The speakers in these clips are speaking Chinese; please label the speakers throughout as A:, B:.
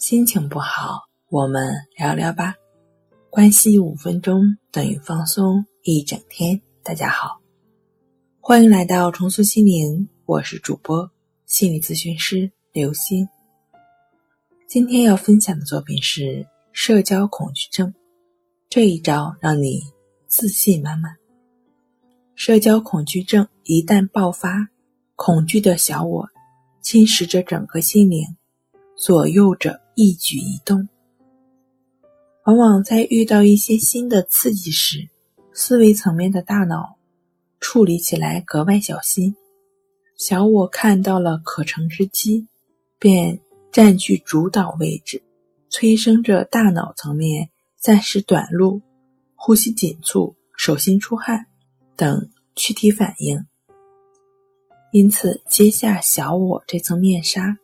A: 心情不好，我们聊聊吧。关系五分钟等于放松一整天。大家好，欢迎来到重塑心灵，我是主播心理咨询师刘星。今天要分享的作品是社交恐惧症，这一招让你自信满满。社交恐惧症一旦爆发，恐惧的小我侵蚀着整个心灵，左右着一举一动。往往在遇到一些新的刺激时，思维层面的大脑处理起来格外小心。小我看到了可乘之机，便占据主导位置，催生着大脑层面暂时短路、呼吸紧促、手心出汗等躯体反应。因此，揭下小我这层面纱，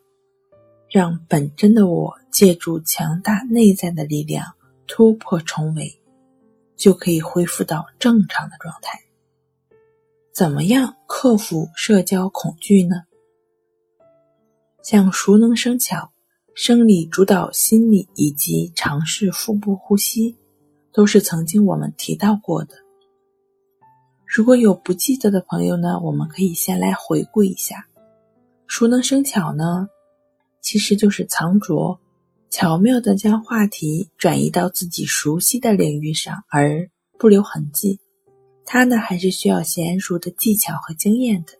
A: 让本真的我借助强大内在的力量突破重围，就可以恢复到正常的状态。怎么样克服社交恐惧呢？像熟能生巧、生理主导心理以及尝试腹部呼吸，都是曾经我们提到过的。如果有不记得的朋友呢，我们可以先来回顾一下。熟能生巧呢，其实就是藏拙，巧妙的将话题转移到自己熟悉的领域上，而不留痕迹。它呢，还是需要娴熟的技巧和经验的。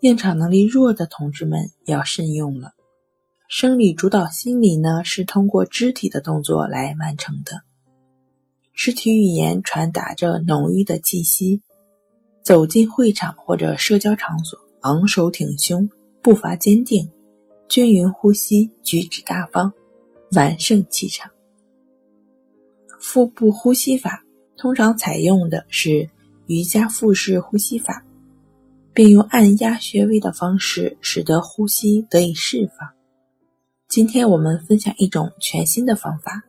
A: 应场能力弱的同志们要慎用了。生理主导心理呢，是通过肢体的动作来完成的。肢体语言传达着浓郁的气息。走进会场或者社交场所，昂首挺胸，步伐坚定，均匀呼吸，举止大方，完胜气场。腹部呼吸法通常采用的是瑜伽腹式呼吸法，并用按压穴位的方式，使得呼吸得以释放。今天我们分享一种全新的方法，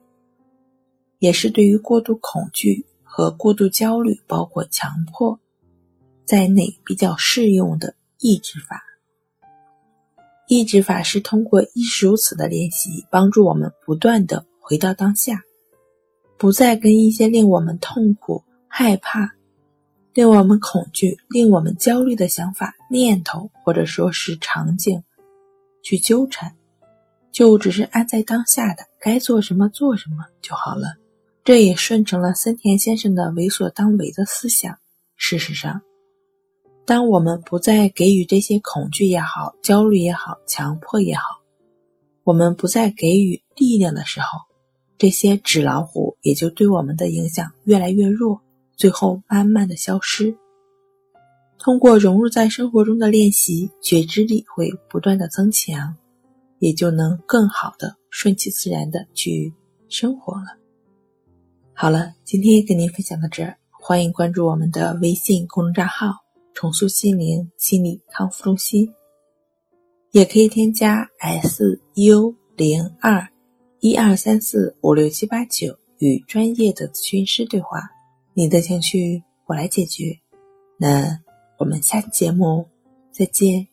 A: 也是对于过度恐惧和过度焦虑，包括强迫。在内比较适用的抑制法，抑制法是通过亦是如此的练习，帮助我们不断的回到当下，不再跟一些令我们痛苦、害怕、令我们恐惧、令我们焦虑的想法、念头或者说是场景去纠缠，就只是安在当下的该做什么做什么就好了。这也顺承了森田先生的为所当为的思想。事实上。当我们不再给予这些恐惧也好、焦虑也好、强迫也好，我们不再给予力量的时候，这些纸老虎也就对我们的影响越来越弱，最后慢慢的消失。通过融入在生活中的练习，觉知力会不断的增强，也就能更好的顺其自然的去生活了。好了，今天跟您分享到这儿，欢迎关注我们的微信公众账号。重塑心灵心理康复中心，也可以添加 S U 零二一二三四五六七八九与专业的咨询师对话。你的情绪我来解决。那我们下期节目再见。